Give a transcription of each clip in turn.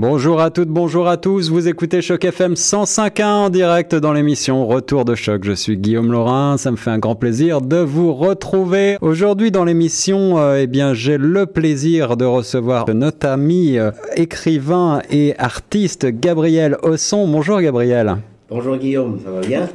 Bonjour à toutes, bonjour à tous. Vous écoutez Choc FM 105.1 en direct dans l'émission Retour de Choc. Je suis Guillaume Laurin. Ça me fait un grand plaisir de vous retrouver. Aujourd'hui dans l'émission, euh, eh bien, j'ai le plaisir de recevoir notre ami euh, écrivain et artiste Gabriel Osson. Bonjour Gabriel. Bonjour Guillaume, ça va bien?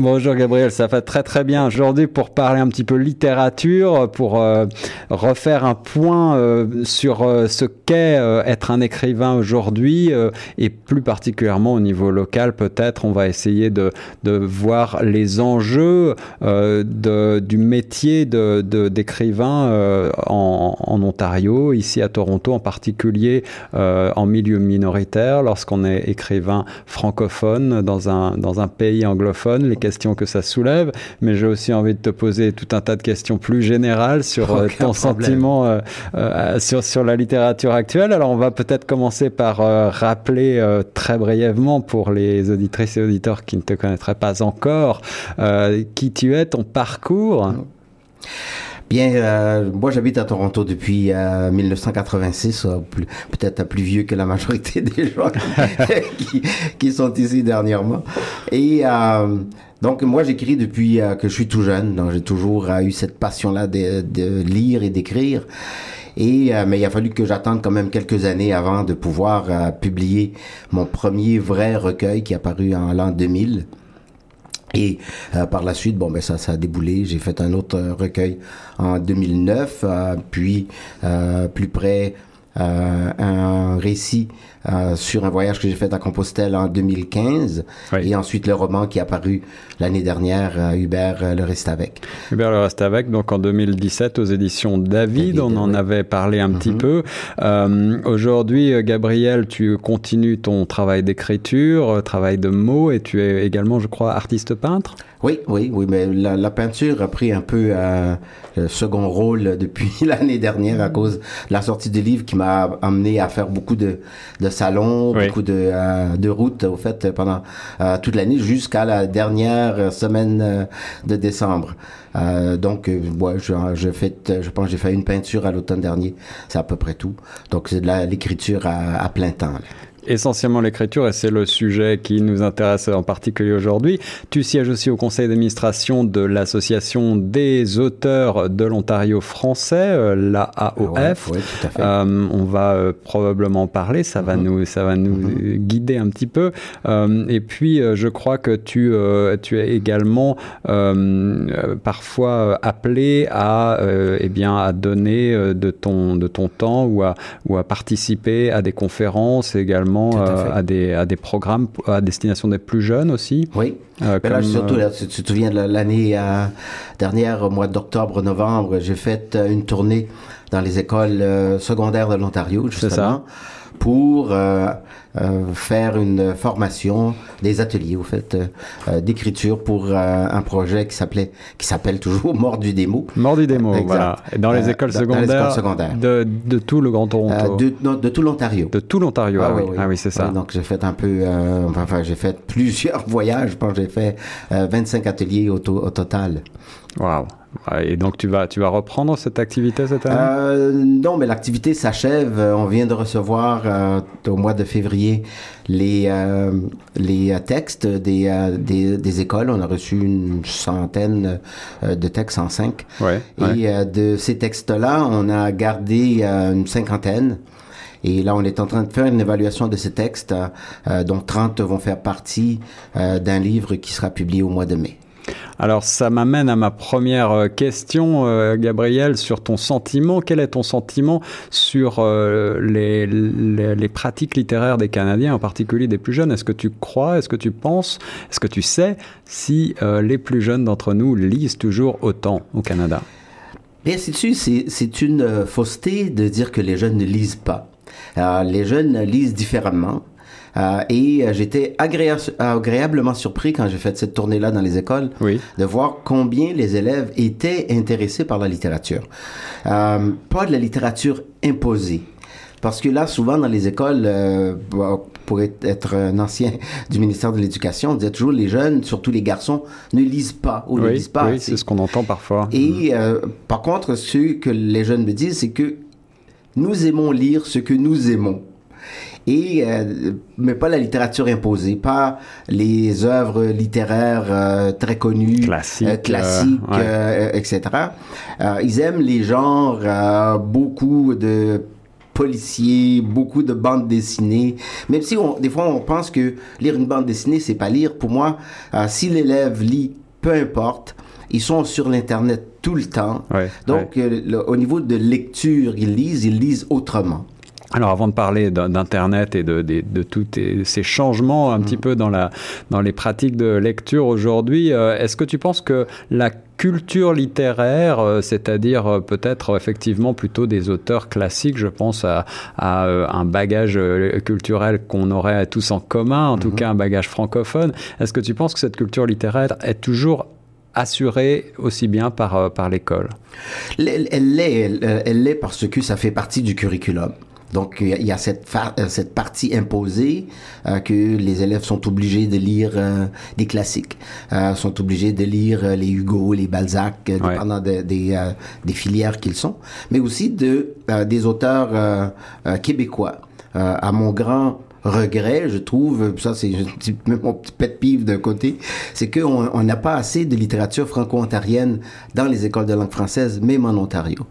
Bonjour Gabriel, ça va très très bien aujourd'hui pour parler un petit peu littérature, pour euh, refaire un point euh, sur euh, ce qu'est être un écrivain aujourd'hui et plus particulièrement au niveau local peut-être on va essayer de, voir les enjeux du métier d'écrivain en, Ontario, ici à Toronto en particulier en milieu minoritaire lorsqu'on est écrivain francophone dans un, pays anglophone. Questions que ça soulève, mais j'ai aussi envie de te poser tout un tas de questions plus générales sur euh, ton sentiment euh, euh, sur, sur la littérature actuelle. Alors on va peut-être commencer par rappeler très brièvement pour les auditrices et auditeurs qui ne te connaîtraient pas encore qui tu es, ton parcours. Bien, euh, moi j'habite à Toronto depuis 1986, euh, peut-être plus vieux que la majorité des gens qui, qui, sont ici dernièrement. Et donc moi j'écris depuis que je suis tout jeune, donc j'ai toujours eu cette passion-là de, de, lire et d'écrire. Et mais il a fallu que j'attende quand même quelques années avant de pouvoir publier mon premier vrai recueil qui est apparu en l'an 2000. Et euh, par la suite, bon, ben ça, ça a déboulé. J'ai fait un autre euh, recueil en 2009, euh, puis plus près un récit euh, sur un voyage que j'ai fait à Compostelle en 2015 et ensuite le roman qui est apparu l'année dernière, euh, Hubert euh, le reste avec. Hubert le reste avec, donc en 2017 aux éditions David, on en avait parlé un petit mhm. peu. Aujourd'hui, Gabriel, tu continues ton travail d'écriture, travail de mots et tu es également, je crois, artiste peintre? Oui, oui, oui, mais la, peinture a pris un peu un second rôle depuis l'année dernière à cause de la sortie du livre qui m'a amené à faire beaucoup de, de salons, beaucoup de, euh, de routes, au fait, pendant euh, toute l'année jusqu'à la dernière semaine euh, de décembre. donc, ouais, je, je, je pense que j'ai fait une peinture à l'automne dernier. C'est à peu près tout. Donc, c'est de l'écriture à, à, plein temps. Là essentiellement l'écriture et c'est le sujet qui nous intéresse en particulier aujourd'hui. Tu sièges aussi au conseil d'administration de l'association des auteurs de l'Ontario français, euh, la AOF. Euh, on va euh, probablement parler, ça va mm-hmm. nous, ça va nous mm-hmm. guider un petit peu. et puis, je crois que tu, tu es également parfois appelé à, eh bien, à donner de ton, de ton temps ou à, ou à participer à des conférences également euh, à, des, à des programmes à destination des plus jeunes aussi. Oui. Euh, là, surtout, là, tu, te souviens de l'année euh, dernière, au mois d'octobre, novembre, j'ai fait une tournée dans les écoles secondaires de l'Ontario, justement. Ça pour euh, euh, faire une formation, des ateliers au fait euh, d'écriture pour un projet qui s'appelait, qui s'appelle toujours Mort du démo. Mort du démo, voilà. Dans les écoles secondaires, secondaires. De, de, tout le Grand Toronto. de, de tout l'Ontario. De tout l'Ontario, ah, oui, ah oui, c'est ça. donc j'ai fait un peu, enfin j'ai fait plusieurs voyages. Je pense j'ai fait 25 ateliers au, au total. Wow. Et donc tu vas, tu vas reprendre cette activité cette année? Euh, Non, mais l'activité s'achève. On vient de recevoir euh, au mois de février les, euh, les textes des, des, des, écoles. On a reçu une centaine de textes en cinq. Ouais, Et de ces textes-là, on a gardé une cinquantaine. Et là, on est en train de faire une évaluation de ces textes, dont 30 vont faire partie d'un livre qui sera publié au mois de mai. Alors ça m'amène à ma première euh, question, euh, Gabriel, sur ton sentiment. Quel est ton sentiment sur euh, les, les, pratiques littéraires des Canadiens, en particulier des plus jeunes? Est-ce que tu crois, est-ce que tu penses, est-ce que tu sais si les plus jeunes d'entre nous lisent toujours autant au Canada? Bien, c'est une fausseté de dire que les jeunes ne lisent pas. les jeunes lisent différemment. Euh, et euh, j'étais agréablement surpris quand j'ai fait cette tournée-là dans les écoles de voir combien les élèves étaient intéressés par la littérature. Euh, pas de la littérature imposée. Parce que là, souvent dans les écoles, pour être un ancien du ministère de l'Éducation, on disait toujours les jeunes, surtout les garçons, ne lisent pas ou ne lisent pas. Oui, c'est ce qu'on entend parfois. Et par contre, ce que les jeunes me disent, c'est que nous aimons lire ce que nous aimons. Et mais pas la littérature imposée, pas les œuvres littéraires très connues, classiques, classiques etc. ils aiment les genres beaucoup de policiers, beaucoup de bandes dessinées. Même si on, des fois on pense que lire une bande dessinée, c'est pas lire. Pour moi, euh, si l'élève lit, peu importe, ils sont sur l'internet tout le temps. Donc, euh, au niveau de lecture, ils lisent, ils lisent autrement. Alors avant de parler d'Internet et de, de, de, tous ces changements un petit mm. peu dans, la, dans les pratiques de lecture aujourd'hui, euh, est-ce que tu penses que la culture littéraire, euh, c'est-à-dire euh, peut-être effectivement plutôt des auteurs classiques, je pense à, à un bagage culturel qu'on aurait tous en commun, en tout mm-hmm. cas un bagage francophone, est-ce que tu penses que cette culture littéraire est toujours assurée aussi bien par, par l'école? Elle l'est, elle l'est parce que ça fait partie du curriculum. Donc, il y a cette, euh, cette partie imposée euh, que les élèves sont obligés de lire euh, des classiques, sont obligés de lire les Hugo, les Balzac, dépendant des, des filières qu'ils sont, mais aussi de, des auteurs québécois. à mon grand regret, je trouve, ça c'est mon petit pet pive d'un côté, c'est qu'on n'a pas assez de littérature franco-ontarienne dans les écoles de langue française, même en Ontario.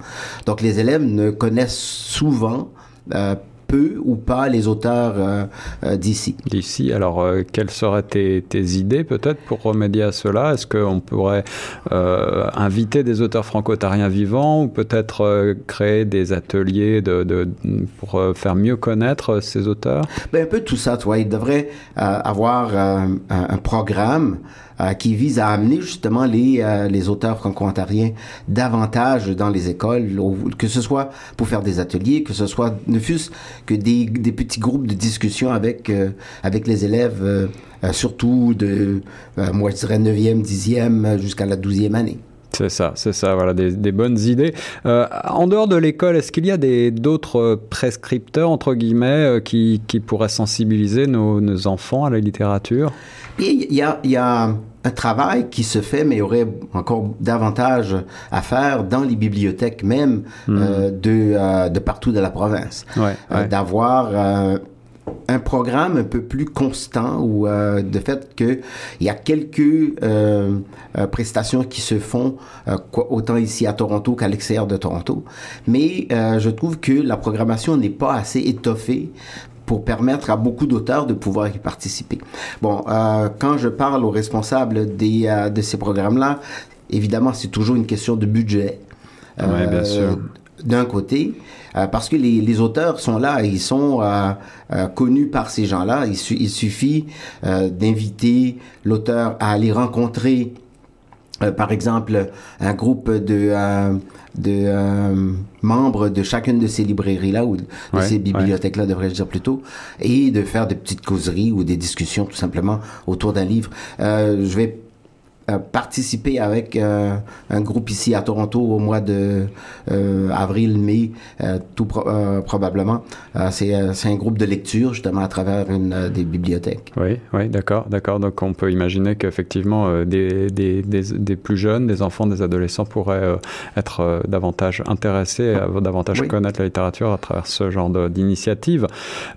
Donc les élèves ne connaissent souvent euh, peu ou pas les auteurs euh, euh, d'ici. D'ici, alors quelles seraient tes, idées peut-être pour remédier à cela? Est-ce qu'on pourrait inviter des auteurs franco-ontariens vivants ou peut-être créer des ateliers de, pour faire mieux connaître ces auteurs? Ben, Un peu tout ça, toi. Il devrait avoir un programme euh, qui vise à amener justement les, euh, les auteurs franco-ontariens davantage dans les écoles, que ce soit pour faire des ateliers, que ce soit ne fût-ce que des, des, petits groupes de discussion avec, euh, avec les élèves, surtout de, moi je dirais 9e, 10e jusqu'à la 12e année. C'est ça, c'est ça, voilà, des, des bonnes idées. Euh, en dehors de l'école, est-ce qu'il y a d'autres prescripteurs, entre guillemets, qui, qui pourraient sensibiliser nos, nos, enfants à la littérature? Il y a, il y a un travail qui se fait, mais il y aurait encore davantage à faire dans les bibliothèques même hmm. euh, de, euh, de partout de la province. Euh, d'avoir un programme un peu plus constant ou de fait que il y a quelques prestations qui se font autant ici à Toronto qu'à l'extérieur de Toronto mais je trouve que la programmation n'est pas assez étoffée pour permettre à beaucoup d'auteurs de pouvoir y participer. Bon, euh, quand je parle aux responsables des, euh, de ces programmes-là, évidemment, c'est toujours une question de budget. Euh, oui, bien sûr. D'un côté, euh, parce que les, les, auteurs sont là, ils sont connus par ces gens-là. Il, il, suffit d'inviter l'auteur à aller rencontrer, par exemple, un groupe de de euh, membres de chacune de ces librairies-là ou de ces bibliothèques-là, devrais-je dire plutôt, et de faire des petites causeries ou des discussions tout simplement autour d'un livre. Euh, je vais participer avec euh, un groupe ici à Toronto au mois de euh, avril, mai, euh, tout probablement. c'est un groupe de lecture justement à travers une des bibliothèques. Oui, oui, d'accord, d'accord. Donc on peut imaginer qu'effectivement des, des, des, des, plus jeunes, des enfants, des adolescents pourraient être davantage intéressés, davantage connaître la littérature à travers ce genre d'initiative.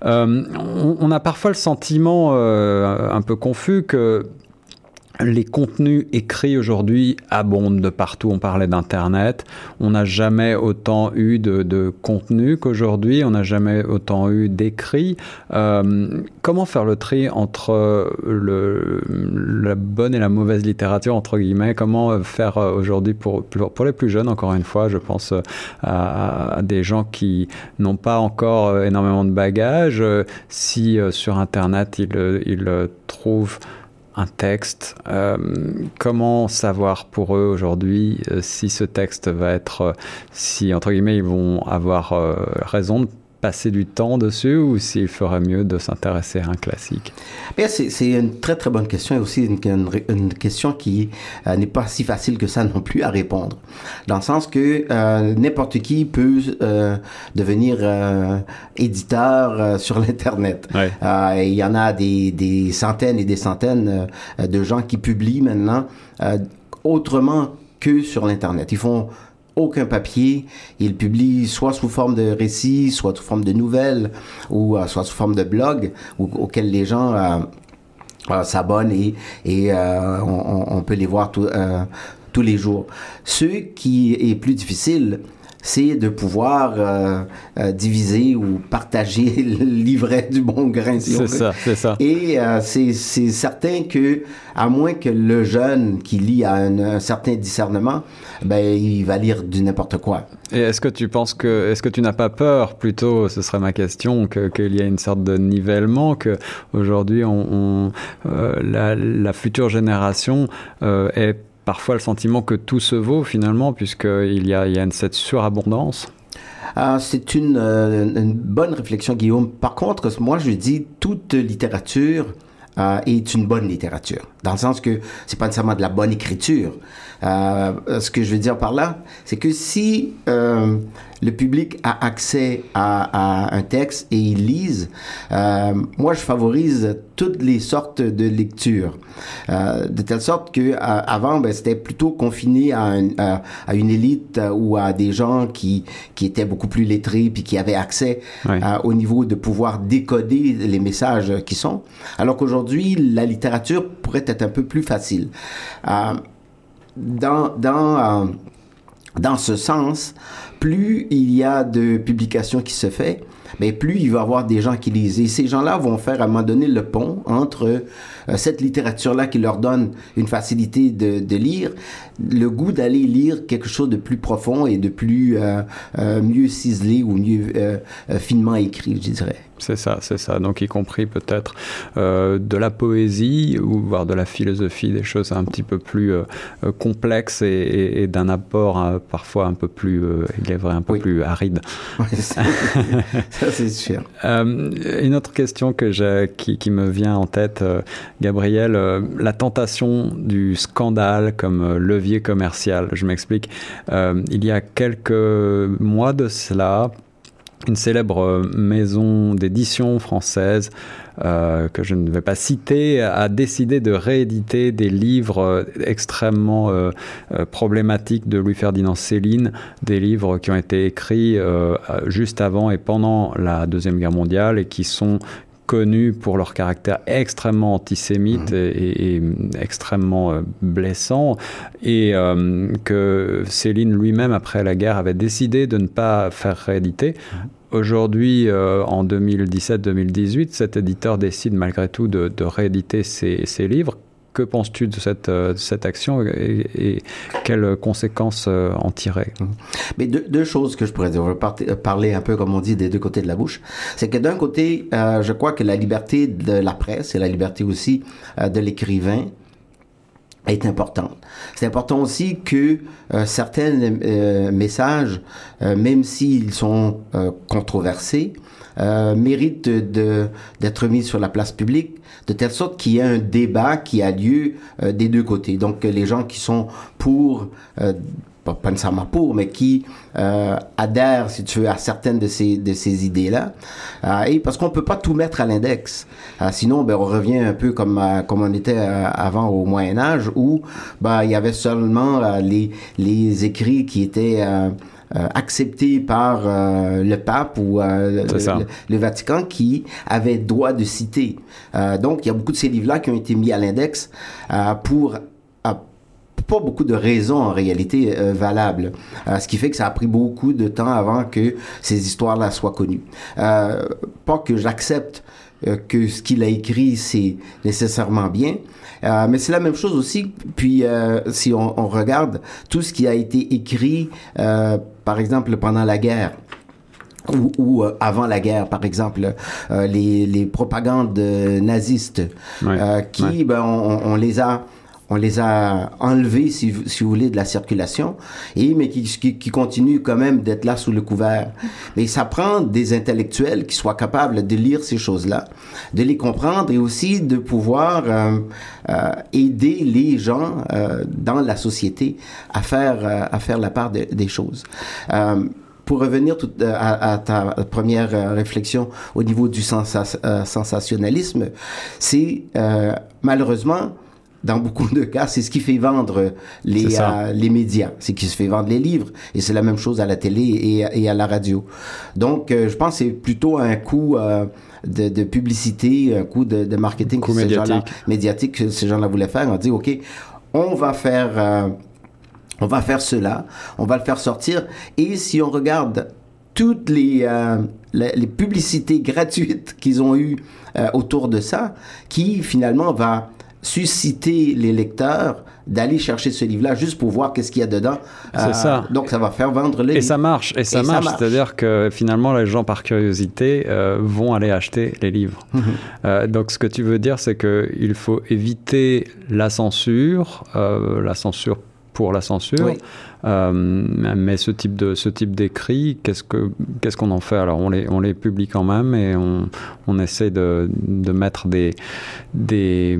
On, on, a parfois le sentiment un peu confus que les contenus écrits aujourd'hui abondent de partout. On parlait d'Internet. On n'a jamais autant eu de, de contenu qu'aujourd'hui. On n'a jamais autant eu d'écrits. Euh, comment faire le tri entre le, la bonne et la mauvaise littérature, entre guillemets? Comment faire aujourd'hui pour, pour, les plus jeunes, encore une fois, je pense à, des gens qui n'ont pas encore énormément de bagages. Si euh, sur Internet, ils, ils trouvent un texte. Euh, comment savoir pour eux aujourd'hui euh, si ce texte va être, euh, si entre guillemets ils vont avoir raison de passer du temps dessus ou s'il ferait mieux de s'intéresser à un classique? C'est une très très bonne question et aussi une, une, question qui euh, n'est pas si facile que ça non plus à répondre. Dans le sens que euh, n'importe qui peut euh, devenir éditeur sur l'Internet. il y en a des, des, centaines et des centaines de gens qui publient maintenant autrement que sur l'Internet. Ils font aucun papier. Il publie soit sous forme de récits, soit sous forme de nouvelles, ou soit sous forme de blogs auxquels les gens s'abonnent et, et on, on, peut les voir tout, tous les jours. Ce qui est plus difficile, c'est de pouvoir euh, euh, diviser ou partager le livret du bon grain. c'est ça, c'est ça. Et euh, c'est certain que, à moins que le jeune qui lit à un, certain discernement, ben il va lire du n'importe quoi. Et est-ce que tu penses que, est-ce que tu n'as pas peur, plutôt, ce serait ma question, qu'il y a une sorte de nivellement, que aujourd'hui, on, on la, la, future génération est parfois le sentiment que tout se vaut finalement, puisqu'il y a, il y a cette surabondance ah, c'est une, euh, une, bonne réflexion, Guillaume. Par contre, moi, je dis toute littérature euh, est une bonne littérature, dans le sens que c'est pas nécessairement de la bonne écriture. Euh, ce que je veux dire par là, c'est que si le public a accès à, à, un texte et il lise, euh, moi je favorise toutes les sortes de lectures, euh, de telle sorte que avant ben, c'était plutôt confiné à, à, une élite ou à des gens qui qui étaient beaucoup plus lettrés puis qui avaient accès au niveau de pouvoir décoder les messages qui sont, alors qu'aujourd'hui la littérature pourrait être un peu plus facile. Euh, dans, dans, euh, dans ce sens, plus il y a de publications qui se fait, mais plus il va y avoir des gens qui lisent. Et ces gens-là vont faire à un moment donné le pont entre cette littérature-là qui leur donne une facilité de, de lire, le goût d'aller lire quelque chose de plus profond et de plus euh, euh mieux ciselé ou mieux euh, finement écrit, je dirais. C'est ça, c'est ça. Donc, y compris peut-être euh, de la poésie ou voire de la philosophie, des choses un petit peu plus euh, complexes et, et, et d'un apport euh, parfois un peu plus, il est vrai, un peu oui. plus aride. Oui, ça, c'est sûr. une autre question que qui, qui, me vient en tête, Gabriel, la tentation du scandale comme levier commercial. Je m'explique. il y a quelques mois de cela, une célèbre maison d'édition française euh, que je ne vais pas citer a décidé de rééditer des livres extrêmement euh, problématiques de Louis-Ferdinand Céline, des livres qui ont été écrits euh, juste avant et pendant la Deuxième Guerre mondiale et qui sont connus pour leur caractère extrêmement antisémite mmh. et, extrêmement euh, blessant, et euh, que Céline lui-même, après la guerre, avait décidé de ne pas faire rééditer. Mmh. Aujourd'hui, euh, en 2017-2018, cet éditeur décide malgré tout de, de rééditer ses, ses livres que penses-tu de cette, euh, action et, quelles conséquences euh, en tirer? Mais deux, choses que je pourrais dire. Je vais parler un peu, comme on dit, des deux côtés de la bouche. C'est que d'un côté, euh, je crois que la liberté de la presse et la liberté aussi de l'écrivain est importante. C'est important aussi que certains messages, même s'ils sont controversés, méritent d'être mis sur la place publique de telle sorte qu'il y ait un débat qui a lieu des deux côtés. Donc les gens qui sont pour pas, pas nécessairement pour, mais qui euh, adhèrent, si tu veux, à certaines de ces, de ces idées-là. Euh, et parce qu'on peut pas tout mettre à l'index. Euh, sinon, ben, on revient un peu comme, euh, comme on était euh, avant au Moyen Âge, où ben, il y avait seulement euh, les, les écrits qui étaient... Euh, accepté par euh, le pape ou euh, le, le, Vatican qui avait droit de citer. donc, il y a beaucoup de ces livres-là qui ont été mis à l'index pour pas beaucoup de raisons en réalité euh, valables. Euh, ce qui fait que ça a pris beaucoup de temps avant que ces histoires-là soient connues. Euh, pas que j'accepte euh, que ce qu'il a écrit c'est nécessairement bien, euh, mais c'est la même chose aussi. Puis euh, si on, on, regarde tout ce qui a été écrit, par exemple pendant la guerre. Ou, ou euh, avant la guerre, par exemple, euh, les, les propagandes nazistes, ouais, euh, qui, ouais. ben, on, on, les a on les a enlevés, si, si, vous voulez, de la circulation, et mais qui, qui, qui continuent quand même d'être là sous le couvert. Mais ça prend des intellectuels qui soient capables de lire ces choses-là, de les comprendre et aussi de pouvoir euh, euh, aider les gens euh, dans la société à faire euh, à faire la part de, des choses. Euh, pour revenir tout, euh, à, à, ta première euh, réflexion au niveau du euh, sensationnalisme, c'est malheureusement dans beaucoup de cas, c'est ce qui fait vendre les, euh, les médias, c'est qui se fait vendre les livres. Et c'est la même chose à la télé et, et à la radio. Donc, euh, je pense que c'est plutôt un coup euh, de, de, publicité, un coup de, de marketing que ces gens-là, médiatique que ces gens-là voulaient faire. On dit, OK, on va faire... on va faire cela, on va le faire sortir. Et si on regarde toutes les, les, les, publicités gratuites qu'ils ont eues autour de ça, qui finalement va susciter les lecteurs d'aller chercher ce livre-là juste pour voir qu'est-ce qu'il y a dedans. C'est euh, ça. Donc ça va faire vendre les Et ça marche. Et ça, et marche. C'est-à-dire que finalement les gens par curiosité euh, vont aller acheter les livres. Mm -hmm. euh, donc ce que tu veux dire, c'est que il faut éviter la censure, la censure pour la censure. Oui. Euh, mais ce type de ce type d'écrit, qu'est-ce que qu'est-ce qu'on en fait? Alors on les on les publie quand même et on, on essaie de, de mettre des des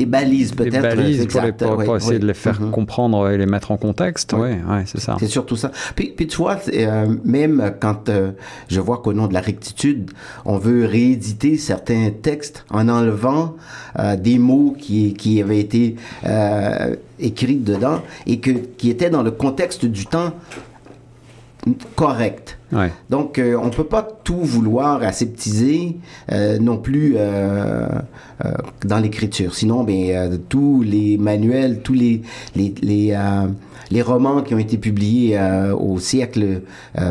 des balises peut-être des balises pour, les, pour, oui, pour essayer oui. de les faire mm -hmm. comprendre et les mettre en contexte. Oui, ouais, c'est ça. C'est surtout ça. Puis, puis tu vois, euh, même quand euh, je vois qu'au nom de la rectitude, on veut rééditer certains textes en enlevant des mots qui qui avaient été écrits dedans et que qui étaient dans le contexte du temps correct. Ouais. Donc, euh, on peut pas tout vouloir aseptiser euh, non plus euh, dans l'écriture. Sinon, ben, tous les manuels, tous les les les, les romans qui ont été publiés au siècle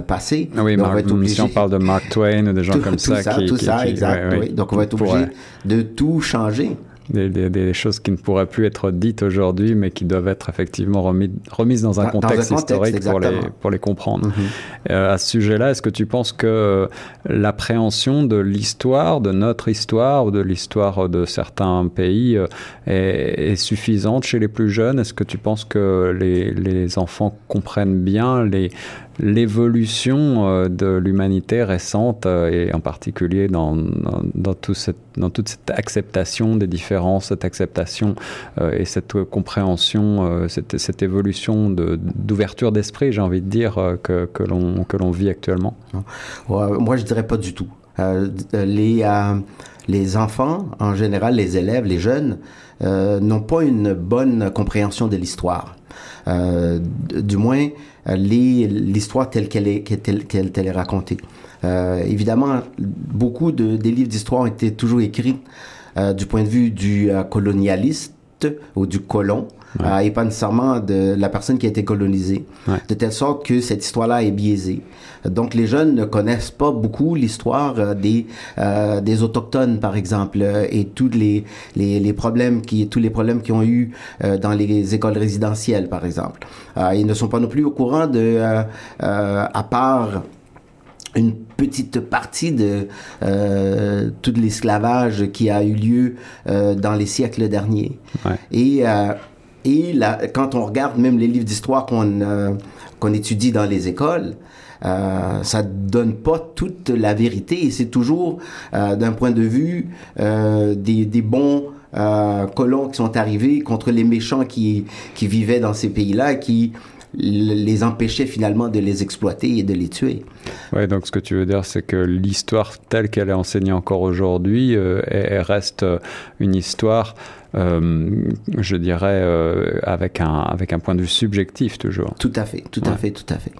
passé. Ah oui, Mark, obligé... si on parle de Mark Twain ou des gens tout, comme tout ça, ça, qui, tout qui, ça, qui, exact. ouais, oui. Donc, on va être obligé de tout changer. Des, des, des, choses qui ne pourraient plus être dites aujourd'hui, mais qui doivent être effectivement remis, remises dans un dans contexte, un contexte historique pour les, pour les comprendre. Mm -hmm. euh, à ce sujet-là, est-ce que tu penses que l'appréhension de l'histoire, de notre histoire, ou de l'histoire de certains pays euh, est, est, suffisante chez les plus jeunes? Est-ce que tu penses que les, les enfants comprennent bien les, l'évolution euh, de l'humanité récente euh, et en particulier dans, dans, dans, cette, dans toute cette acceptation des différences, cette acceptation euh, et cette compréhension, cette, cette, évolution d'ouverture d'esprit, j'ai envie de dire, que, que l'on vit actuellement Moi, je dirais pas du tout. Les, les enfants, en général, les élèves, les jeunes, n'ont pas une bonne compréhension de l'histoire. du moins, l'histoire telle qu'elle est, est racontée. Euh, évidemment, beaucoup de, des livres d'histoire ont été toujours écrits euh, du point de vue du euh, colonialiste ou du colon, ouais. euh, et pas nécessairement de la personne qui a été colonisée, ouais. de telle sorte que cette histoire-là est biaisée. Donc les jeunes ne connaissent pas beaucoup l'histoire euh, des euh, des autochtones par exemple euh, et tous les, les les problèmes qui tous les problèmes qui ont eu euh, dans les écoles résidentielles par exemple. Ils ne sont pas non plus au courant de à part une petite partie de euh, tout l'esclavage qui a eu lieu euh, dans les siècles derniers. Ouais. Et, euh, et là, quand on regarde même les livres d'histoire qu'on qu'on étudie dans les écoles, euh, ça donne pas toute la vérité. Et c'est toujours euh, d'un point de vue euh, des, des bons euh, colons qui sont arrivés contre les méchants qui, qui vivaient dans ces pays-là, qui les empêchait finalement de les exploiter et de les tuer. Ouais, donc ce que tu veux dire, c'est que l'histoire telle qu'elle est enseignée encore aujourd'hui, euh, elle, reste une histoire, euh, je dirais, euh, avec, un, avec un point de vue subjectif toujours. Tout à fait, tout ouais. à fait, tout à fait.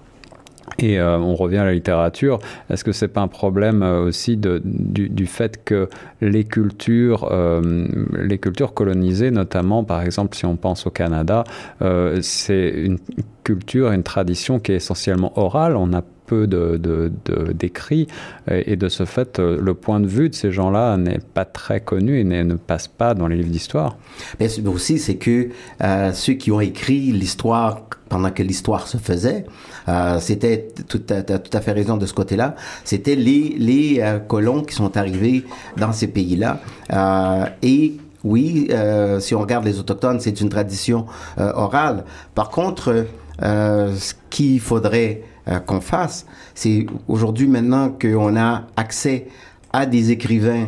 Et euh, on revient à la littérature. Est-ce que c'est pas un problème euh, aussi de, du, du, fait que les cultures, euh, les cultures colonisées, notamment par exemple si on pense au Canada, euh, c'est une culture, une tradition qui est essentiellement orale. On a peu d'écrits de, de, et de ce fait le point de vue de ces gens-là n'est pas très connu et ne passe pas dans les livres d'histoire. Mais aussi c'est que euh, ceux qui ont écrit l'histoire pendant que l'histoire se faisait, euh, c'était tout à, fait raison de ce côté-là. C'était les euh, colons qui sont arrivés dans ces pays-là euh, et oui, euh, si on regarde les autochtones, c'est une tradition orale. Par contre, ce qu'il faudrait qu'on fasse, c'est aujourd'hui maintenant qu'on a accès à des écrivains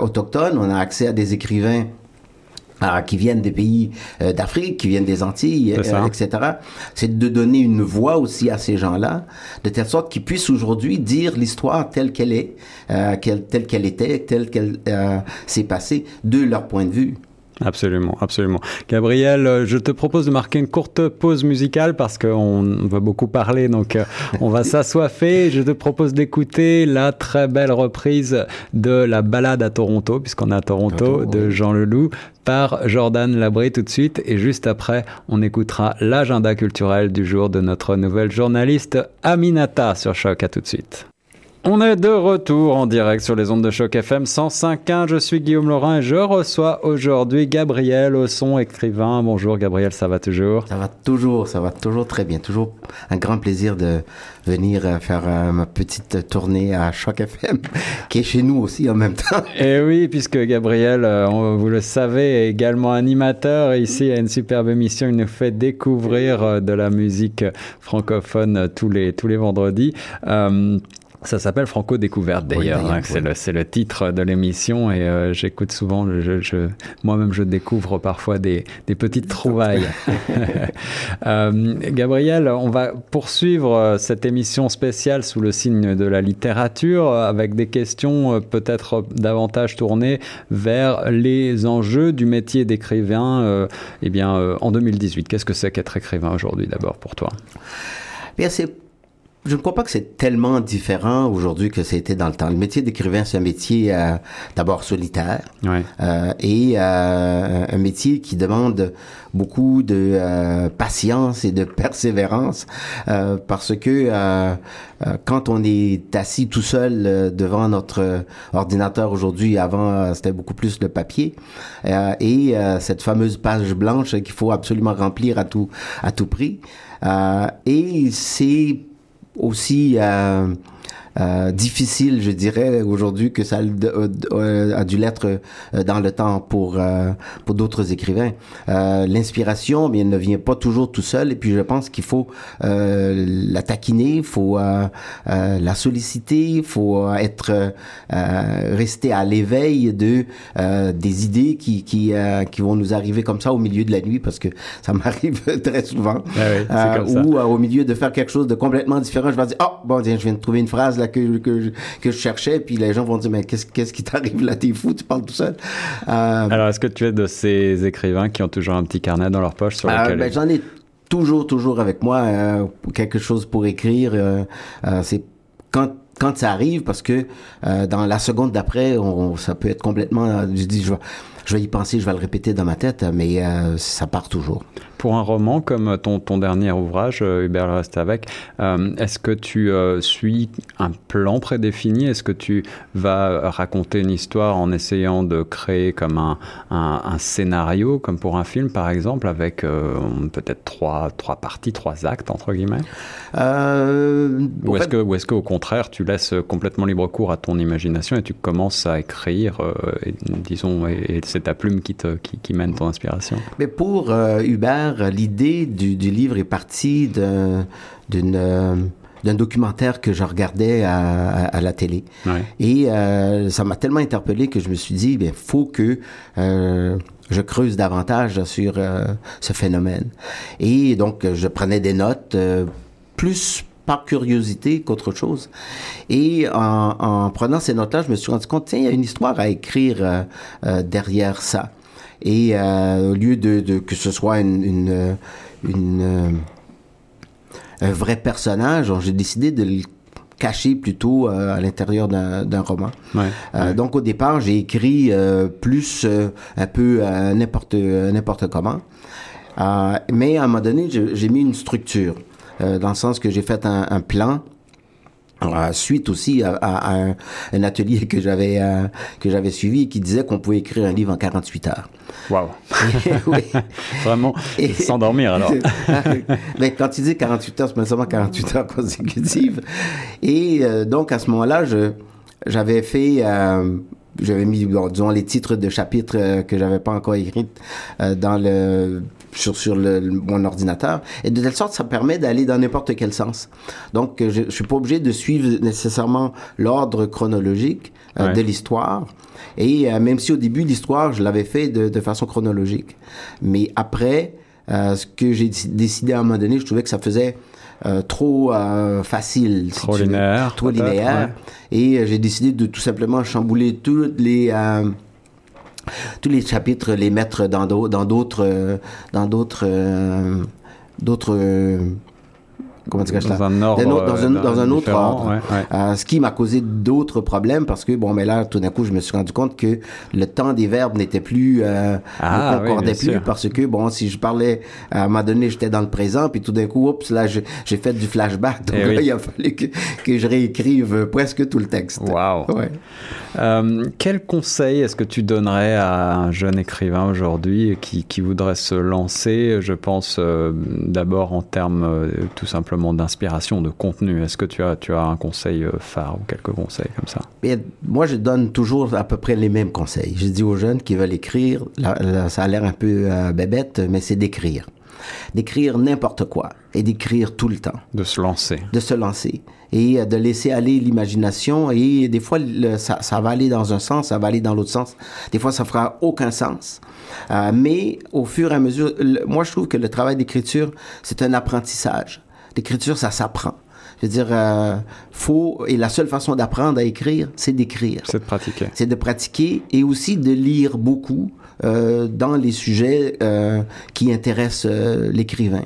autochtones, on a accès à des écrivains euh, qui viennent des pays euh, d'Afrique, qui viennent des Antilles, euh, etc. C'est de donner une voix aussi à ces gens-là, de telle sorte qu'ils puissent aujourd'hui dire l'histoire telle qu'elle est, euh, telle qu'elle était, telle qu'elle s'est passée, de leur point de vue. Absolument, absolument. Gabriel, euh, je te propose de marquer une courte pause musicale parce qu'on va beaucoup parler, donc euh, on va s'assoiffer. Je te propose d'écouter la très belle reprise de la balade à Toronto, puisqu'on est à Toronto, de Jean Leloup, par Jordan Labré tout de suite. Et juste après, on écoutera l'agenda culturel du jour de notre nouvelle journaliste Aminata sur Choc. À tout de suite. On est de retour en direct sur les ondes de choc FM 105.1. Je suis Guillaume Laurin et je reçois aujourd'hui Gabriel Osson, écrivain. Bonjour Gabriel, ça va toujours? Ça va toujours, ça va toujours très bien. Toujours un grand plaisir de venir euh, faire euh, ma petite tournée à choc FM, qui est chez nous aussi en même temps. Et eh oui, puisque Gabriel, euh, vous le savez, est également animateur ici à une superbe émission. Il nous fait découvrir de la musique francophone tous les, tous les vendredis. Ça s'appelle Franco Découverte d'ailleurs. Hein, c'est le c'est le titre de l'émission et euh, j'écoute souvent. Je, je moi-même je découvre parfois des des petites trouvailles. euh, Gabriel, on va poursuivre euh, cette émission spéciale sous le signe de la littérature avec des questions peut-être davantage tournées vers les enjeux du métier d'écrivain. Euh, eh bien, en 2018, qu'est-ce que c'est qu'être écrivain aujourd'hui d'abord pour toi? Bien, c'est je ne crois pas que c'est tellement différent aujourd'hui que c'était dans le temps. Le métier d'écrivain, c'est un métier euh, d'abord solitaire ouais. euh, et euh, un métier qui demande beaucoup de euh, patience et de persévérance euh, parce que euh, quand on est assis tout seul devant notre ordinateur aujourd'hui, avant c'était beaucoup plus le papier et cette fameuse page blanche qu'il faut absolument remplir à tout à tout prix et c'est aussi euh, euh, difficile, je dirais, aujourd'hui que ça euh, a dû l'être euh, dans le temps pour pour d'autres écrivains. L'inspiration, bien, ne vient pas toujours tout seul, et puis je pense qu'il faut la taquiner, il faut la solliciter, il faut être rester à l'éveil de des idées qui qui qui vont nous arriver comme ça au milieu de la nuit, parce que ça m'arrive très souvent, ah oui, ou au milieu de faire quelque chose de complètement différent, je vais dire, oh bon, tiens, je viens de trouver une phrase là que, que, que je cherchais, puis les gens vont dire, mais qu'est-ce, qu'est-ce qui t'arrive là, t'es fou, tu parles tout seul. Euh, Alors, est-ce que tu es de ces écrivains qui ont toujours un petit carnet dans leur poche sur euh, lequel... Ben, j'en ai toujours, toujours avec moi euh, quelque chose pour écrire. Euh, euh, c'est quand quand ça arrive, parce que dans la seconde d'après, on, ça peut être complètement... Je dis, je vais, je vais y penser, je vais le répéter dans ma tête, mais ça part toujours. Pour un roman comme ton, ton dernier ouvrage, euh, Hubert reste avec, euh, est-ce que tu euh, suis un plan prédéfini? Est-ce que tu vas raconter une histoire en essayant de créer comme un, un, un scénario, comme pour un film par exemple, avec euh, peut-être trois, trois parties, trois actes entre guillemets? Euh, Ou est-ce que, ou est-ce qu'au contraire tu laisses complètement libre cours à ton imagination et tu commences à écrire, et, disons, et, et c'est ta plume qui, te, qui, qui mène ton inspiration Mais pour Hubert, l'idée du, du, livre est partie d'une euh, d'un documentaire que je regardais à, à, à la télé. Ouais. Et euh, ça m'a tellement interpellé que je me suis dit, il faut que euh, je creuse davantage sur euh, ce phénomène. Et donc, je prenais des notes euh, plus par curiosité qu'autre chose. Et en, en, prenant ces notes-là, je me suis rendu compte, tiens, il y a une histoire à écrire derrière ça. Et euh, au lieu de, de, que ce soit une, une, une euh, un vrai personnage, j'ai décidé de le cacher plutôt euh, à l'intérieur d'un roman. Ouais, euh, ouais. Donc au départ, j'ai écrit euh, plus un peu n'importe n'importe comment. mais à un moment donné, j'ai mis une structure, dans le sens que j'ai fait un, un plan euh, suite aussi à, à, à un, un, atelier que j'avais euh, que j'avais suivi qui disait qu'on pouvait écrire un livre en 48 heures. Waouh. oui. Vraiment et, sans dormir alors. mais quand tu dis 48 heures, c'est pas seulement 48 heures consécutives. Et euh, donc à ce moment-là, je j'avais fait euh, j'avais mis bon, disons les titres de chapitres euh, que j'avais pas encore écrits euh, dans le sur sur le, mon ordinateur et de telle sorte ça permet d'aller dans n'importe quel sens. Donc je, je suis pas obligé de suivre nécessairement l'ordre chronologique euh, ouais. de l'histoire et euh, même si au début l'histoire je l'avais fait de, de, façon chronologique, mais après euh, ce que j'ai décidé à un moment donné, je trouvais que ça faisait euh, trop euh, facile. Trop si linéaire. Trop linéaire. Ouais. Et euh, j'ai décidé de tout simplement chambouler toutes les tous les chapitres les mettre dans d'autres dans d'autres dans d'autres d'autres comment dire dans un ordre dans, un, dans un autre ordre. euh, ce qui m'a causé d'autres problèmes parce que bon mais là tout d'un coup je me suis rendu compte que le temps des verbes n'était plus euh, ah, ne concordait plus parce que bon si je parlais à un moment donné j'étais dans le présent puis tout d'un coup oups là j'ai fait du flashback. Donc eh il a fallu que, que, je réécrive presque tout le texte. Wow. Ouais. Euh, quel conseil est-ce que tu donnerais à un jeune écrivain aujourd'hui qui, qui voudrait se lancer je pense euh, d'abord en termes euh, tout simplement d'inspiration, de contenu? Est-ce que tu as, tu as un conseil phare ou quelques conseils comme ça? Moi, je donne toujours à peu près les mêmes conseils. Je dis aux jeunes qui veulent écrire, ça a l'air un peu bébête, mais c'est d'écrire. D'écrire n'importe quoi et d'écrire tout le temps. De se lancer. De se lancer et euh, de laisser aller l'imagination. Et des fois, ça, ça, va aller dans un sens, ça va aller dans l'autre sens. Des fois, ça fera aucun sens. Euh, mais au fur et à mesure, moi, je trouve que le travail d'écriture, c'est un apprentissage. L'écriture, ça s'apprend. Je veux dire, euh, faut et la seule façon d'apprendre à écrire, c'est d'écrire. C'est de pratiquer. C'est de pratiquer et aussi de lire beaucoup euh, dans les sujets qui intéressent l'écrivain.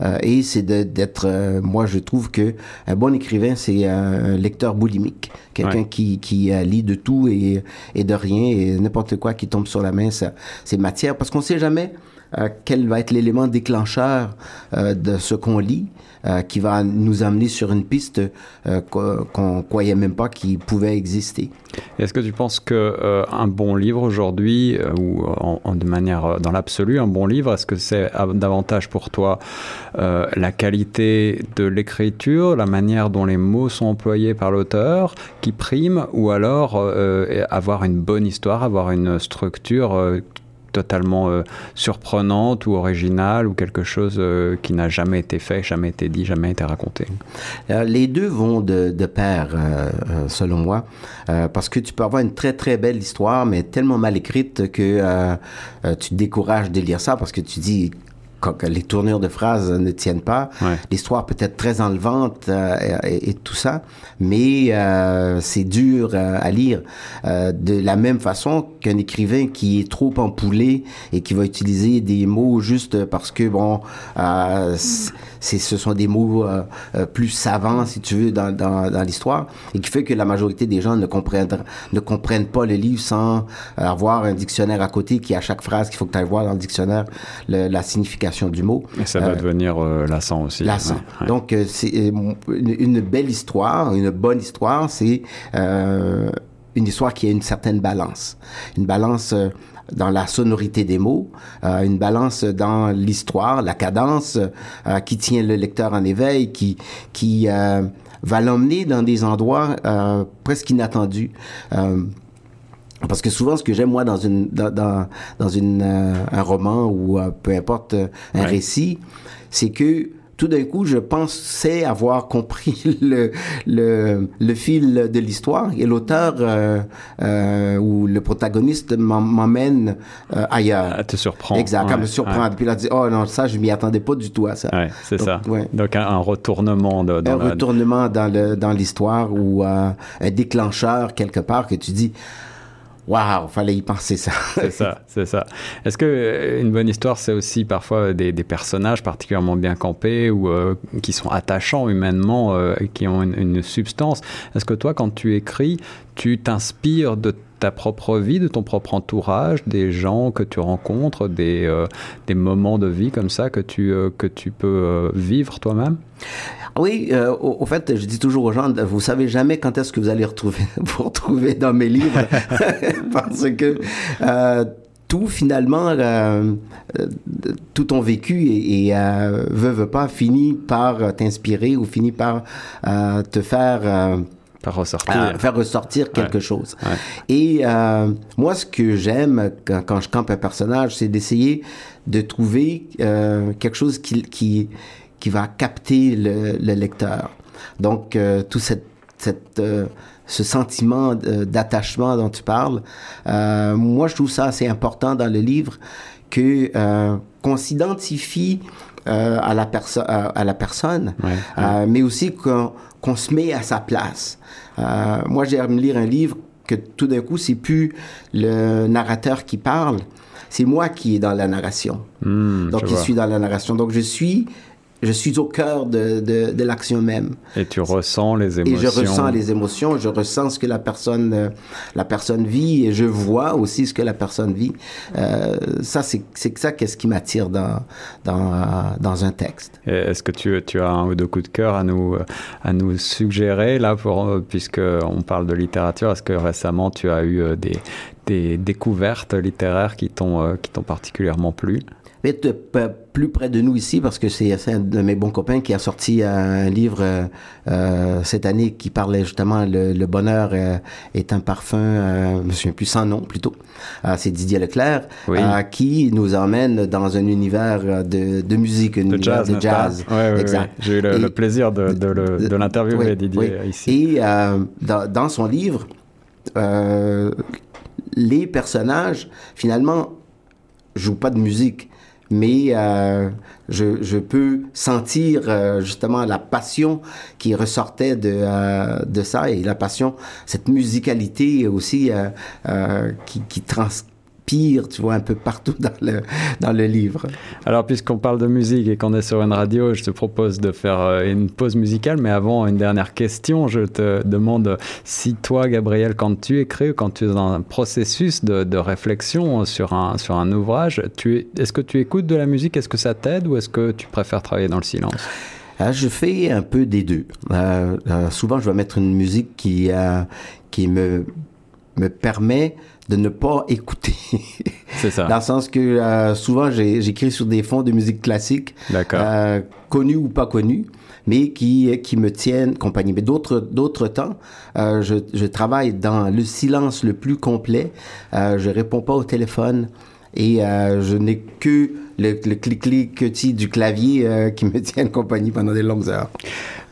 Euh, et c'est d'être, euh, moi je trouve que un bon écrivain c'est un lecteur boulimique, quelqu'un qui, qui lit de tout et, et de rien et n'importe quoi qui tombe sur la main, c'est matière. Parce qu'on sait jamais euh, quel va être l'élément déclencheur euh, de ce qu'on lit, euh, qui va nous amener sur une piste qu'on croyait même pas qu'il pouvait exister. Est-ce que tu penses que un bon livre aujourd'hui, ou en, de manière dans l'absolu, un bon livre, est-ce que c'est davantage pour toi la qualité de l'écriture, la manière dont les mots sont employés par l'auteur qui prime, ou alors avoir une bonne histoire, avoir une structure totalement euh, surprenante ou originale ou quelque chose euh, qui n'a jamais été fait, jamais été dit, jamais été raconté. Euh, Les deux vont de, de pair, selon moi, parce que tu peux avoir une très très belle histoire, mais tellement mal écrite que tu te décourages de lire ça parce que tu dis les tournures de phrases ne tiennent pas. L'histoire peut être très enlevante euh, et, tout ça, mais euh, c'est dur euh, à lire. de la même façon qu'un écrivain qui est trop empoulé et qui va utiliser des mots juste parce que bon, c'est ce sont des mots plus savants si tu veux dans, dans, dans l'histoire et qui fait que la majorité des gens ne comprennent ne comprennent pas le livre sans avoir un dictionnaire à côté qui à chaque phrase qu'il faut que tu ailles voir dans le dictionnaire la signification du mot. Et ça va euh, devenir euh, lassant aussi. Lassant. Donc, euh, c'est une, belle histoire, une bonne histoire, c'est une histoire qui a une certaine balance. Une balance dans la sonorité des mots, une balance dans l'histoire, la cadence qui tient le lecteur en éveil, qui qui va l'emmener dans des endroits presque inattendus. Parce que souvent, ce que j'aime moi dans une dans dans, une euh, un roman ou euh, peu importe euh, un récit, c'est que tout d'un coup, je pensais avoir compris le, le, le fil de l'histoire et l'auteur euh, ou le protagoniste m'emmène ailleurs. À te surprendre. Exact, à me surprendre. Puis là, dit, oh non, ça, je m'y attendais pas du tout à ça. Ouais, c'est ça. Donc, un, retournement. De, dans un retournement dans le dans l'histoire ou un déclencheur quelque part que tu dis, Waouh, fallait y penser ça. c'est ça, c'est ça. Est-ce que euh, une bonne histoire, c'est aussi parfois des, personnages particulièrement bien campés ou euh, qui sont attachants humainement, euh, qui ont une, une substance? Est-ce que toi, quand tu écris, tu t'inspires de ta propre vie, de ton propre entourage, des gens que tu rencontres, des, euh, des moments de vie comme ça que tu, euh, que tu peux euh, vivre toi-même? Oui, au, fait, je dis toujours aux gens, vous savez jamais quand est-ce que vous allez retrouver, vous retrouver dans mes livres, parce que tout finalement, tout ton vécu et, et veut, veut pas finit par t'inspirer ou finit par te faire Faire ressortir. faire ressortir quelque chose. Et euh, moi, ce que j'aime quand, je campe un personnage, c'est d'essayer de trouver euh, quelque chose qui, qui, qui va capter le, le lecteur. Donc, euh, tout cette, cette euh, ce sentiment d'attachement dont tu parles, euh, moi, je trouve ça assez important dans le livre que qu'on s'identifie à la personne à la personne mais aussi qu'on qu'on se met à sa place. Euh, moi, j'aime lire un livre que tout d'un coup, c'est plus le narrateur qui parle, c'est moi qui est dans la narration. Hmm, Donc, je je, suis dans la narration. Donc, je suis, je suis au cœur de, de, de l'action même. Et tu ressens les Et émotions. je ressens les émotions, je ressens ce que la personne, euh, la personne vit et je vois aussi ce que la personne vit. Euh, ça, c'est ça qu'est-ce qui m'attire dans, dans, euh, dans un texte. Et Est-ce que tu, tu as un ou deux coups de cœur à nous, à nous suggérer, là, pour, puisque on parle de littérature? Est-ce que récemment tu as eu des, des découvertes littéraires qui t'ont particulièrement plu? P- plus près de nous ici, parce que c'est un de mes bons copains qui a sorti un livre euh, euh, cette année qui parlait justement le, le bonheur euh, est un parfum, euh, je me souviens plus sans nom plutôt. Euh, c'est Didier Leclerc Oui. euh, qui nous emmène dans un univers euh, de, de musique, un De univers jazz, de jazz. Ouais, ouais, ouais. exact. J'ai eu le, plaisir de, de, de l'interviewer, Didier, ici. Et euh, dans, dans son livre, euh, les personnages, finalement, jouent pas de musique, mais euh, je, je peux sentir euh, justement la passion qui ressortait de, euh, de ça et la passion, cette musicalité aussi euh, euh, qui, qui transpire, tu vois, un peu partout dans le, dans le livre. Alors, puisqu'on parle de musique et qu'on est sur une radio, je te propose de faire euh, une pause musicale. Mais avant, une dernière question. Je te demande si toi, Gabriel, quand tu écris, quand tu es dans un processus de, de réflexion sur un, sur un ouvrage, est-ce que tu écoutes de la musique? Est-ce que ça t'aide ou est-ce que tu préfères travailler dans le silence? Euh, je fais un peu des deux. Euh, euh, souvent, je vais mettre une musique qui, euh, qui me, me permet de ne pas écouter. C'est ça. Dans le sens que euh, souvent, j'écris sur des fonds de musique classique, euh, connus ou pas connus, mais qui, qui me tiennent compagnie. Mais d'autres d'autres temps, euh, je, je travaille dans le silence le plus complet. Euh, je réponds pas au téléphone et euh, je n'ai que le, le clic-clic du clavier euh, qui me tiennent compagnie pendant des longues heures.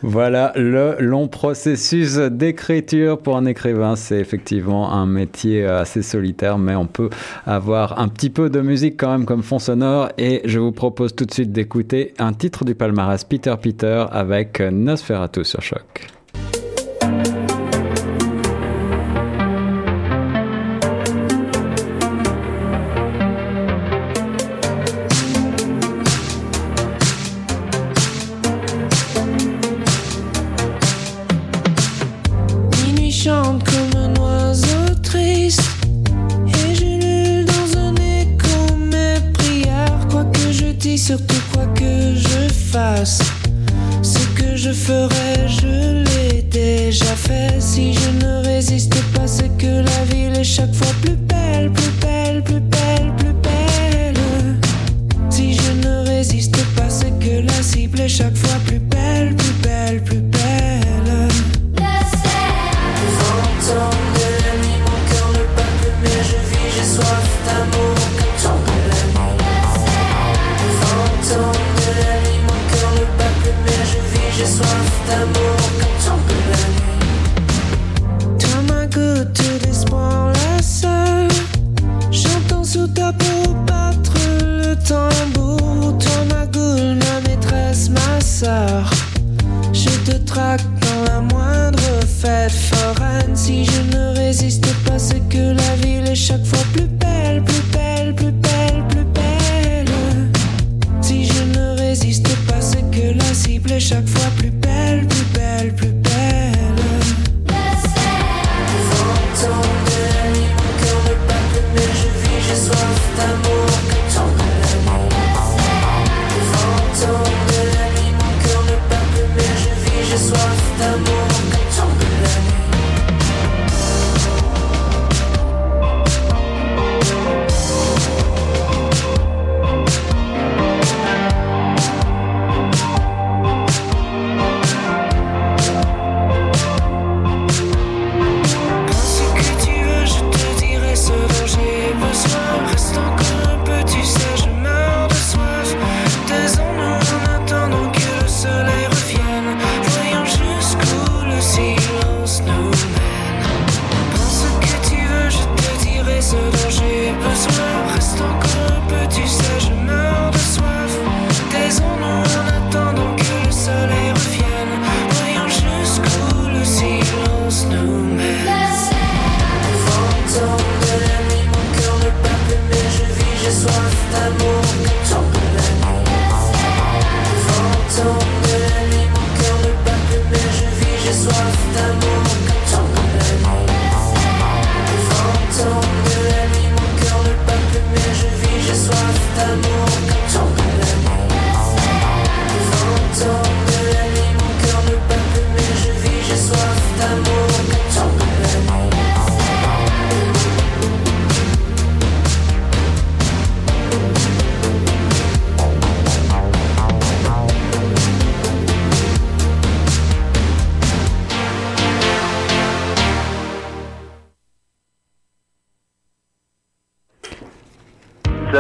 Voilà le long processus d'écriture pour un écrivain. C'est effectivement un métier assez solitaire, mais on peut avoir un petit peu de musique quand même comme fond sonore. Et je vous propose tout de suite d'écouter un titre du palmarès Peter Peter avec Nosferatu sur Choc. La cible est chaque fois Plus belle,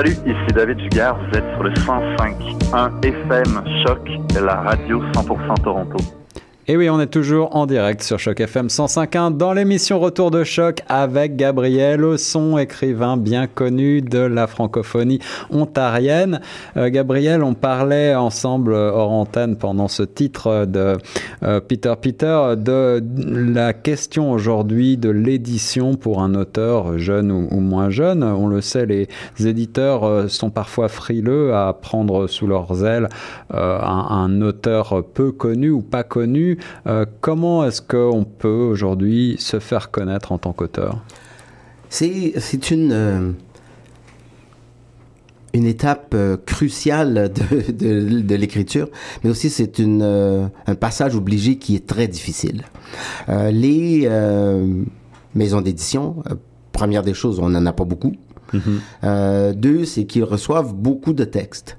Salut, ici David Dugard, vous êtes sur le 105.1 FM Choc, la radio 100% Toronto. Et oui, on est toujours en direct sur Choc FM 105.1 dans l'émission Retour de Choc avec Gabriel Osson, écrivain bien connu de la francophonie ontarienne. Euh, Gabriel, on parlait ensemble hors antenne pendant ce titre de euh, Peter Peter de la question aujourd'hui de l'édition pour un auteur jeune ou, moins jeune. On le sait, les éditeurs euh, sont parfois frileux à prendre sous leurs ailes un auteur peu connu ou pas connu euh, comment est-ce qu'on peut aujourd'hui se faire connaître en tant qu'auteur? C'est une, euh, une étape euh, cruciale de, de, de l'écriture, mais aussi c'est un passage obligé qui est très difficile. Les maisons d'édition, première des choses, on n'en a pas beaucoup. Mm -hmm. deux, c'est qu'ils reçoivent beaucoup de textes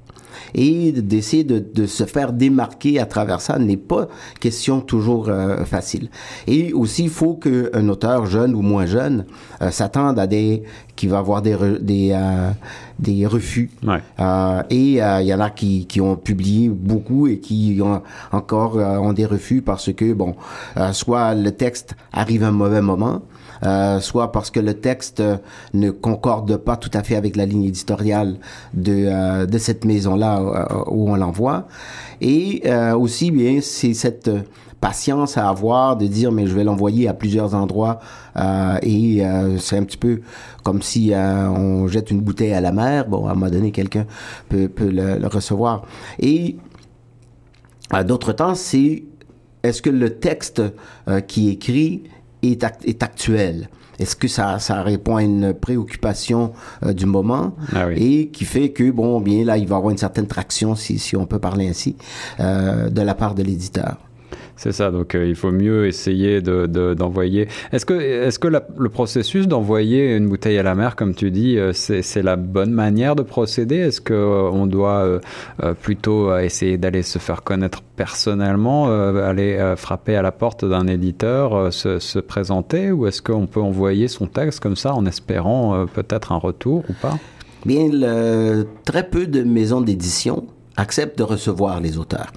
et d'essayer de, de, se faire démarquer à travers ça n'est pas question toujours euh, facile. Et aussi, il faut qu'un auteur jeune ou moins jeune euh, s'attende à des qui va avoir des re, des euh, des refus. Ouais. et il y en a qui, qui ont publié beaucoup et qui ont encore ont des refus parce que bon, soit le texte arrive à un mauvais moment. Euh, soit parce que le texte ne concorde pas tout à fait avec la ligne éditoriale de, euh, de cette maison-là euh, où on l'envoie. Et aussi, bien, c'est cette patience à avoir de dire mais je vais l'envoyer à plusieurs endroits euh, et euh, c'est un petit peu comme si euh, on jette une bouteille à la mer bon à un moment donné quelqu'un peut, peut le, le, recevoir et d'autres temps c'est est-ce que le texte qui est écrit est, act est actuel est-ce que ça, ça répond à une préoccupation euh, du moment? Ah oui. et qui fait que bon bien là il va y avoir une certaine traction si, si on peut parler ainsi euh, de la part de l'éditeur. C'est ça, donc euh, il faut mieux essayer d'envoyer. De, de, est-ce que, est -ce que le processus d'envoyer une bouteille à la mer, comme tu dis, euh, c'est la bonne manière de procéder? Est-ce qu'on euh, doit euh, plutôt essayer d'aller se faire connaître personnellement, aller frapper à la porte d'un éditeur, se, se, présenter? Ou est-ce qu'on peut envoyer son texte comme ça en espérant peut-être un retour ou pas? Bien, très peu de maisons d'édition acceptent de recevoir les auteurs.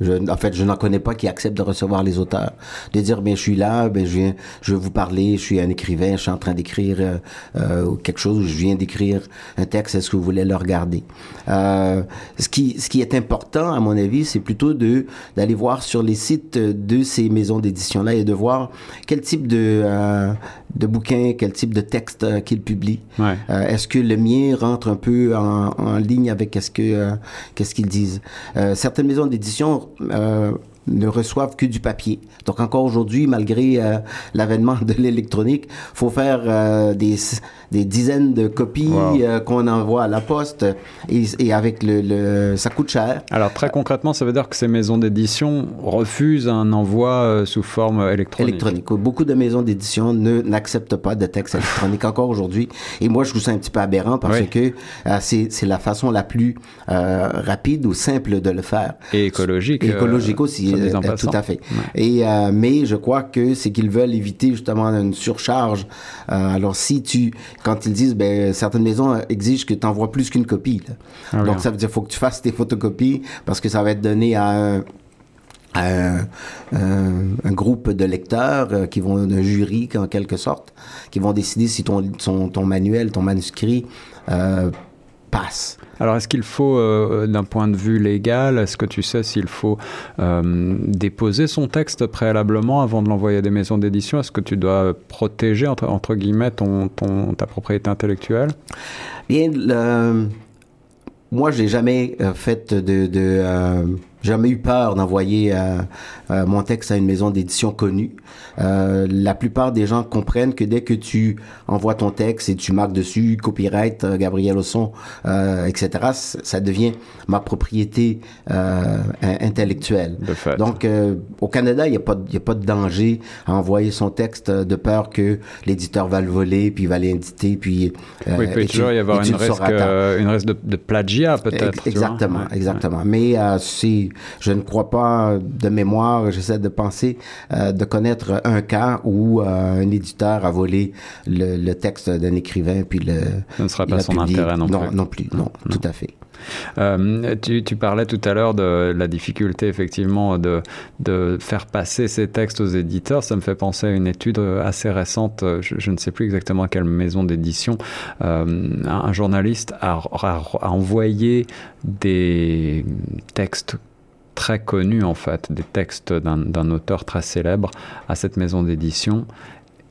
Je, en fait, je n'en connais pas qui acceptent de recevoir les auteurs, de dire ben je suis là, ben je viens, je veux vous parler, je suis un écrivain, je suis en train d'écrire euh, euh, quelque chose, je viens d'écrire un texte, est-ce que vous voulez le regarder? Euh, Ce qui, ce qui est important à mon avis, c'est plutôt de d'aller voir sur les sites de ces maisons d'édition là et de voir quel type de euh, de bouquins, quel type de texte euh, qu'ils publient. Ouais. Euh, est-ce que le mien rentre un peu en, en ligne avec qu'est-ce que euh, qu'est-ce qu'ils disent? Certaines maisons d'édition ne reçoivent que du papier. Donc encore aujourd'hui, malgré euh, l'avènement de l'électronique, faut faire euh, des, des dizaines de copies wow. euh, qu'on envoie à la poste et, et avec le, le, ça coûte cher. Alors très concrètement, ça veut dire que ces maisons d'édition refusent un envoi sous forme électronique. Électronique. Beaucoup de maisons d'édition ne n'acceptent pas de texte électronique encore aujourd'hui. Et moi, je trouve ça un petit peu aberrant parce oui. que c'est c'est la façon la plus rapide ou simple de le faire. Et écologique. Et écologique aussi. Euh, tout à fait. Ouais. Et euh, mais je crois que c'est qu'ils veulent éviter justement une surcharge. Euh, alors si tu, quand ils disent, ben certaines maisons exigent que tu envoies plus qu'une copie. Ah, Donc bien. ça veut dire faut que tu fasses tes photocopies parce que ça va être donné à un un, un, un, groupe de lecteurs euh, qui vont un jury en quelque sorte qui vont décider si ton ton, ton manuel ton manuscrit euh, passe. Alors, est-ce qu'il faut, euh, d'un point de vue légal, est-ce que tu sais s'il faut euh, déposer son texte préalablement avant de l'envoyer à des maisons d'édition? Est-ce que tu dois protéger, entre, guillemets, ton, ta propriété intellectuelle? Bien, moi, j'ai jamais euh, fait de jamais eu peur d'envoyer euh, euh, mon texte à une maison d'édition connue. Euh, la plupart des gens comprennent que dès que tu envoies ton texte et tu marques dessus copyright euh, Gabriel Osson, euh, etc., ça devient ma propriété euh, intellectuelle. De fait. Donc, au Canada, il n'y a, pas, a pas de danger à envoyer son texte de peur que l'éditeur va le voler, puis va l'éditer, puis... oui, il peut toujours y avoir une risque, une risque de, de plagiat, peut-être. Exactement, exactement. Ouais. Mais c'est je ne crois pas de mémoire, j'essaie de penser, euh, de connaître un cas où euh, un éditeur a volé le, le texte d'un écrivain puis le. Ce ne serait il pas son publié. intérêt non, non plus. Non plus, non, tout à fait. Euh, tu, tu parlais tout à l'heure de la difficulté effectivement de, de faire passer ces textes aux éditeurs. Ça me fait penser à une étude assez récente, je, je ne sais plus exactement à quelle maison d'édition, euh, un, un journaliste a, a- a envoyé des textes très connus en fait, des textes d'un d'un auteur très célèbre à cette maison d'édition.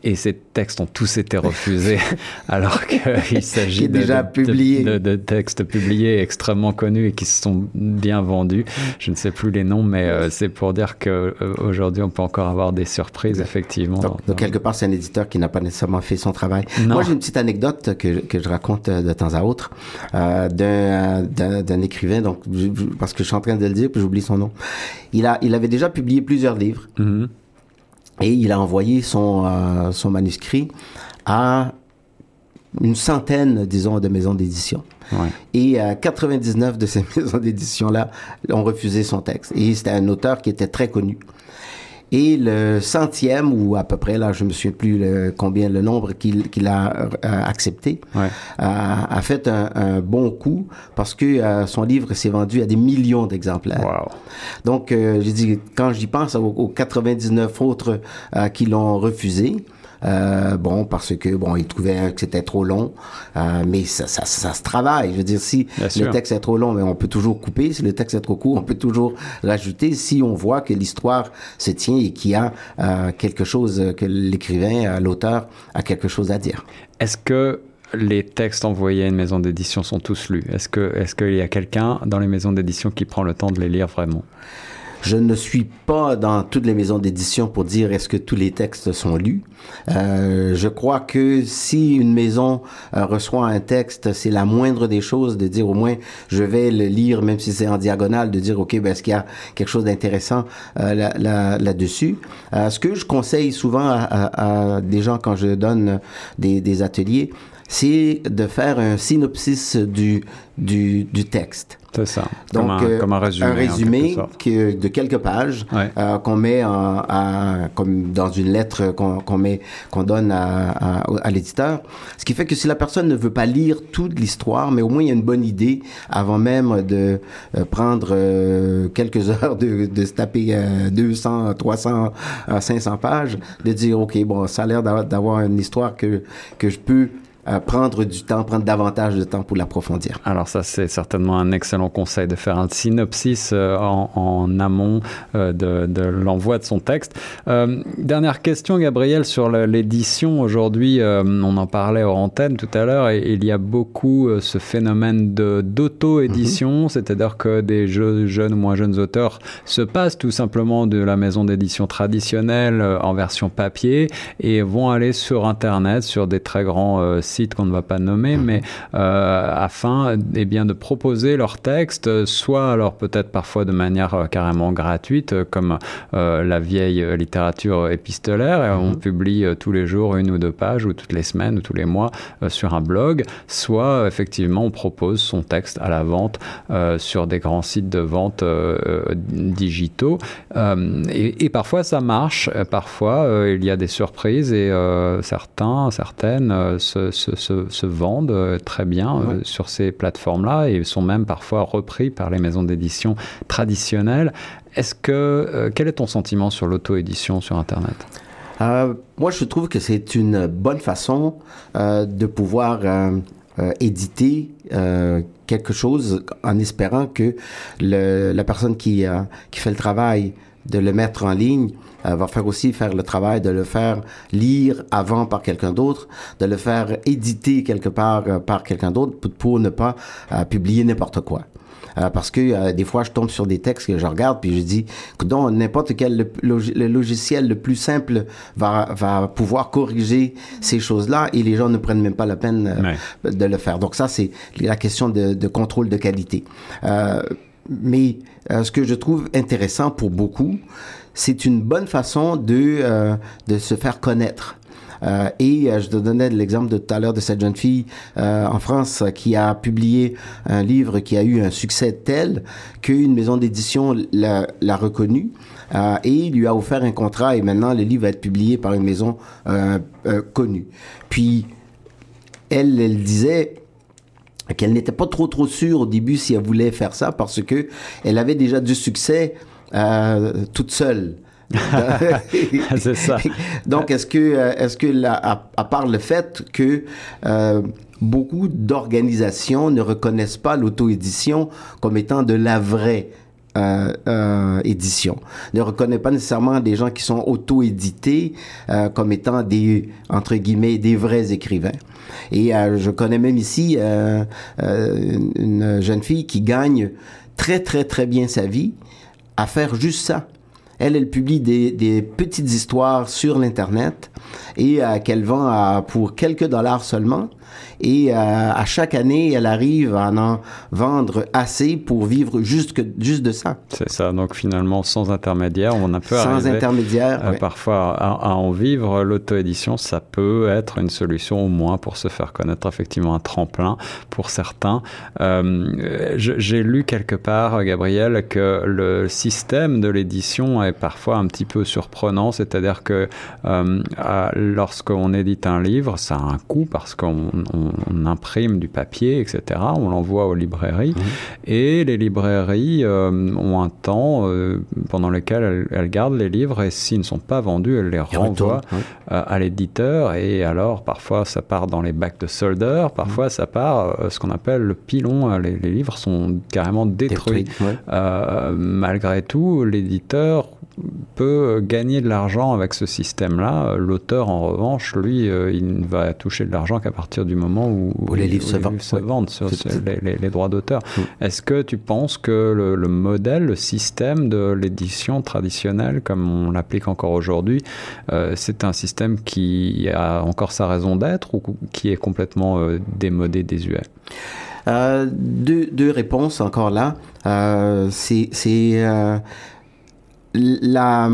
Et ces textes ont tous été refusés, alors qu'il s'agit de, déjà de- publié. de- de textes publiés extrêmement connus et qui se sont bien vendus. Je ne sais plus les noms, mais euh, c'est pour dire que euh, on peut encore avoir des surprises effectivement. Donc, dans- donc, quelque part, c'est un éditeur qui n'a pas nécessairement fait son travail. Non. Moi, j'ai une petite anecdote que, que je raconte euh, de temps à autre euh, d'un, écrivain, donc parce que je suis en train de le dire, puis j'oublie son nom. Il a, il avait déjà publié plusieurs livres Mhm. Et il a envoyé son, euh, son manuscrit à une centaine, disons, de maisons d'édition. Ouais. Et euh, 99 de ces maisons d'édition-là ont refusé son texte. Et c'était un auteur qui était très connu. Et le centième, ou à peu près, là, je me souviens plus le- combien le nombre qu'il a euh, accepté, Ouais. a, a fait un, un bon coup parce que euh, son livre s'est vendu à des millions d'exemplaires. Wow. Donc, euh, j'ai dit, quand j'y pense aux, aux 99 autres euh, qui l'ont refusé, euh, bon, parce que bon, ils trouvaient que c'était trop long, euh, mais ça, ça, ça se travaille. Je veux dire, si Bien sûr. le texte est trop long, mais on peut toujours couper. Si le texte est trop court, on peut toujours rajouter. Si on voit que l'histoire se tient et qu'il y a euh, quelque chose que l'écrivain, l'auteur, a quelque chose à dire. Est-ce que les textes envoyés à une maison d'édition sont tous lus? Est-ce que est-ce qu'il y a quelqu'un dans les maisons d'édition qui prend le temps de les lire vraiment? Je ne suis pas dans toutes les maisons d'édition pour dire est-ce que tous les textes sont lus. Euh, je crois que si une maison euh, reçoit un texte, c'est la moindre des choses de dire au moins je vais le lire même si c'est en diagonale, de dire ok ben est-ce qu'il y a quelque chose d'intéressant euh, là, là, là-dessus. Euh, ce que je conseille souvent à, des gens quand je donne des ateliers, c'est de faire un synopsis du, du, du texte. C'est ça. Donc, comme, un, euh, comme un résumé. en résumé que- de quelques pages Ouais. euh, qu'on met en, à- comme dans une lettre qu'on qu'on met qu'on donne à, à, à l'éditeur. Ce qui fait que si la personne ne veut pas lire toute l'histoire, mais au moins il y a une bonne idée avant même de euh, prendre euh, quelques heures de, de se taper euh, 200, 300, euh, 500 pages, de dire ok bon ça a l'air d'avoir- d'avoir une histoire que que je peux euh, prendre du temps, prendre davantage de temps pour l'approfondir. Alors ça, c'est certainement un excellent conseil de faire un synopsis euh, en, en amont euh, de, de l'envoi de son texte. Euh, dernière question, Gabriel, sur l'édition. Aujourd'hui, on en parlait hors antenne tout à l'heure, et il y a beaucoup ce phénomène de- d'auto-édition, c'est-à-dire que des jeux- jeunes ou moins jeunes auteurs se passent tout simplement de la maison d'édition traditionnelle en version papier et vont aller sur Internet, sur des très grands euh, sites qu'on ne va pas nommer, mais euh, afin eh bien, de proposer leurs textes, soit alors peut-être parfois de manière euh, carrément gratuite, euh, comme la vieille littérature épistolaire, et on publie euh, tous les jours une ou deux pages, ou toutes les semaines, ou tous les mois sur un blog, soit effectivement on propose son texte à la vente sur des grands sites de vente digitaux. Et, et parfois ça marche, parfois il y a des surprises et certains, certaines se, se, se, se vendent euh, très bien euh, Ouais. sur ces plateformes-là et sont même parfois repris par les maisons d'édition traditionnelles. Est-ce que euh, quel est ton sentiment sur l'auto-édition sur Internet? Euh, moi, je trouve que c'est une bonne façon euh, de pouvoir euh, éditer quelque chose en espérant que le, la personne qui, qui fait le travail de le mettre en ligne euh, va faire aussi faire le travail de le faire lire avant par quelqu'un d'autre, de le faire éditer quelque part euh, par quelqu'un d'autre pour, pour ne pas euh, publier n'importe quoi. Euh, parce que euh, des fois, je tombe sur des textes que je regarde puis je dis, donc n'importe quel le, log- le logiciel le plus simple va, va pouvoir corriger ces choses-là et les gens ne prennent même pas la peine euh, de le faire. Donc ça, c'est la question de, de contrôle de qualité. Euh, mais euh, ce que je trouve intéressant pour beaucoup, c'est une bonne façon de, euh, de se faire connaître. Euh, et euh, je te donnais l'exemple de tout à l'heure de cette jeune fille euh, en France qui a publié un livre qui a eu un succès tel qu'une maison d'édition l'a l'a reconnu euh, et lui a offert un contrat et maintenant le livre va être publié par une maison euh, euh, connue. Puis elle, elle disait qu'elle n'était pas trop trop sûre au début si elle voulait faire ça parce que elle avait déjà du succès euh, toute seule. C'est ça. Donc, est-ce que, euh, est-ce que, à, à part le fait que euh, beaucoup d'organisations ne reconnaissent pas l'auto-édition comme étant de la vraie euh, euh, édition, ne reconnaît pas nécessairement des gens qui sont auto-édités euh, comme étant des entre guillemets des vrais écrivains. Et euh, je connais même ici euh, une jeune fille qui gagne très très très bien sa vie à faire juste ça. Elle, elle publie des, petites histoires sur l'Internet et euh, qu'elle vend pour quelques dollars seulement. Et euh, à chaque année, elle arrive à en vendre assez pour vivre juste, que, juste de ça, C'est ça. Donc finalement, sans intermédiaire, on a peu sans intermédiaire. euh, ouais. parfois à, à en vivre. L'auto-édition, ça peut être une solution au moins pour se faire connaître, effectivement un tremplin pour certains. Euh, J'ai lu quelque part, Gabriel, que le système de l'édition est parfois un petit peu surprenant, c'est-à-dire que lorsqu'on édite un livre, ça a un coût parce qu'on on- imprime du papier, etc. On l'envoie aux librairies. Et les librairies euh, ont un temps euh, pendant lequel elles, elles gardent les livres et s'ils ne sont pas vendus, elles les renvoient retourne, ouais. euh, à l'éditeur. Et alors, parfois, ça part dans les bacs de soldeurs, parfois, ça part ce qu'on appelle le pilon. Les, les livres sont carrément détruits. Ouais. Malgré tout, l'éditeur peut gagner de l'argent avec ce système-là. L'auteur, en revanche, lui, euh, il ne va toucher de l'argent qu'à partir du moment où, Où les livres se vendent. se Ouais. vendent sur les, les- les droits d'auteur. Est-ce que tu penses que le, le modèle, le système de l'édition traditionnelle, comme on l'applique encore aujourd'hui, euh, c'est un système qui a encore sa raison d'être ou qui est complètement euh, démodé, désuet? Euh, deux, deux réponses encore là. Euh, c'est euh, la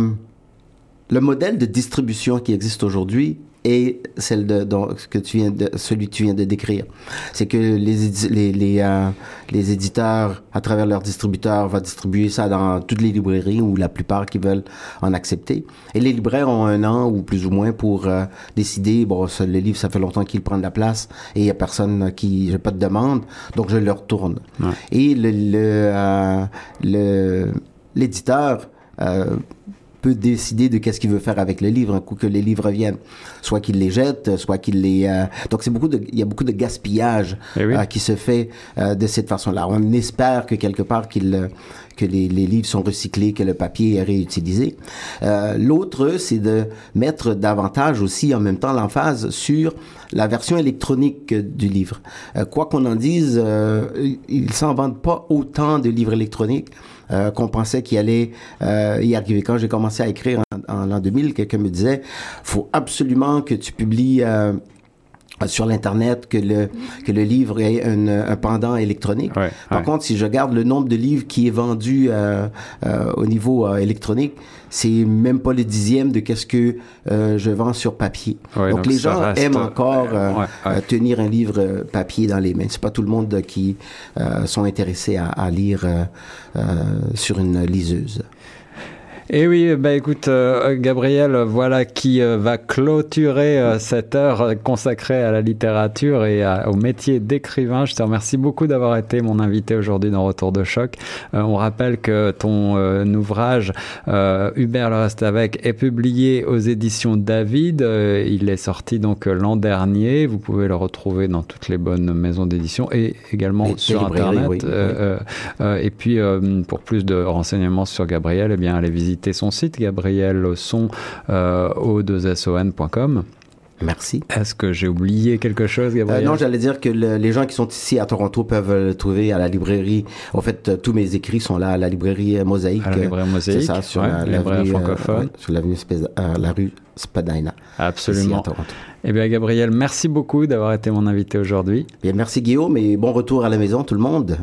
le modèle de distribution qui existe aujourd'hui est celle de dont, que tu viens de celui que tu viens de décrire. C'est que les les les, euh, les éditeurs à travers leurs distributeurs vont distribuer ça dans toutes les librairies ou la plupart qui veulent en accepter. Et les libraires ont un an ou plus ou moins pour euh, décider bon ça, le livre ça fait longtemps qu'il prend de la place et il y a personne qui j'ai pas de demande donc je le retourne. Ouais. Et le le euh, le l'éditeur peut décider de qu'est-ce qu'il veut faire avec le livre un coup que les livres viennent soit qu'il les jette soit qu'il les euh, donc c'est beaucoup de il y a beaucoup de gaspillage Eh oui. euh, qui se fait euh, de cette façon-là on espère que quelque part qu'il euh, que les, livres sont recyclés que le papier est réutilisé Euh, l'autre c'est de mettre davantage aussi en même temps l'emphase sur la version électronique du livre Euh, quoi qu'on en dise euh, ils s'en vendent pas autant de livres électroniques euh, qu'on pensait qu'il allait y arriver. Quand j'ai commencé à écrire en, l'an 2000, quelqu'un me disait, faut absolument que tu publies sur l'internet que le que le livre ait un, un pendant électronique. Ouais, Par ouais. contre, si je regarde le nombre de livres qui est vendu euh, euh, au niveau euh, électronique, c'est même pas le dixième de qu'est-ce que euh, je vends sur papier. Ouais, donc, donc les gens reste, aiment encore euh, euh, tenir un livre papier dans les mains. C'est pas tout le monde qui euh, sont intéressés à, à lire euh, euh, sur une liseuse. Et oui, bah écoute, euh, Gabriel, voilà qui euh, va clôturer euh, cette heure consacrée à la littérature et à- au métier d'écrivain. Je te remercie beaucoup d'avoir été mon invité aujourd'hui dans Retour de choc. On rappelle que ton ouvrage Hubert le reste avec est publié aux éditions David. Il est sorti donc l'an dernier. Vous pouvez le retrouver dans toutes les bonnes maisons d'édition et également sur Internet. oui, et puis, pour plus de renseignements sur Gabriel, eh bien, allez visiter son site, Gabriel Son, euh, o2son.com. Merci. Est-ce que j'ai oublié quelque chose, Euh, Gabriel? non, j'allais dire que le- les gens qui sont ici à Toronto peuvent le trouver à la librairie. En fait, euh, tous mes écrits sont là à la librairie Mosaïque. À la librairie Mosaïque, C'est ça, sur ouais, la, librairie l'avenue, euh, francophone. ouais, sur l'avenue Spé- euh, la rue Spadina. Ici Absolument. à Toronto. Eh bien, Gabriel, merci beaucoup d'avoir été mon invité aujourd'hui. Bien, merci Guillaume et bon retour à la maison tout le monde.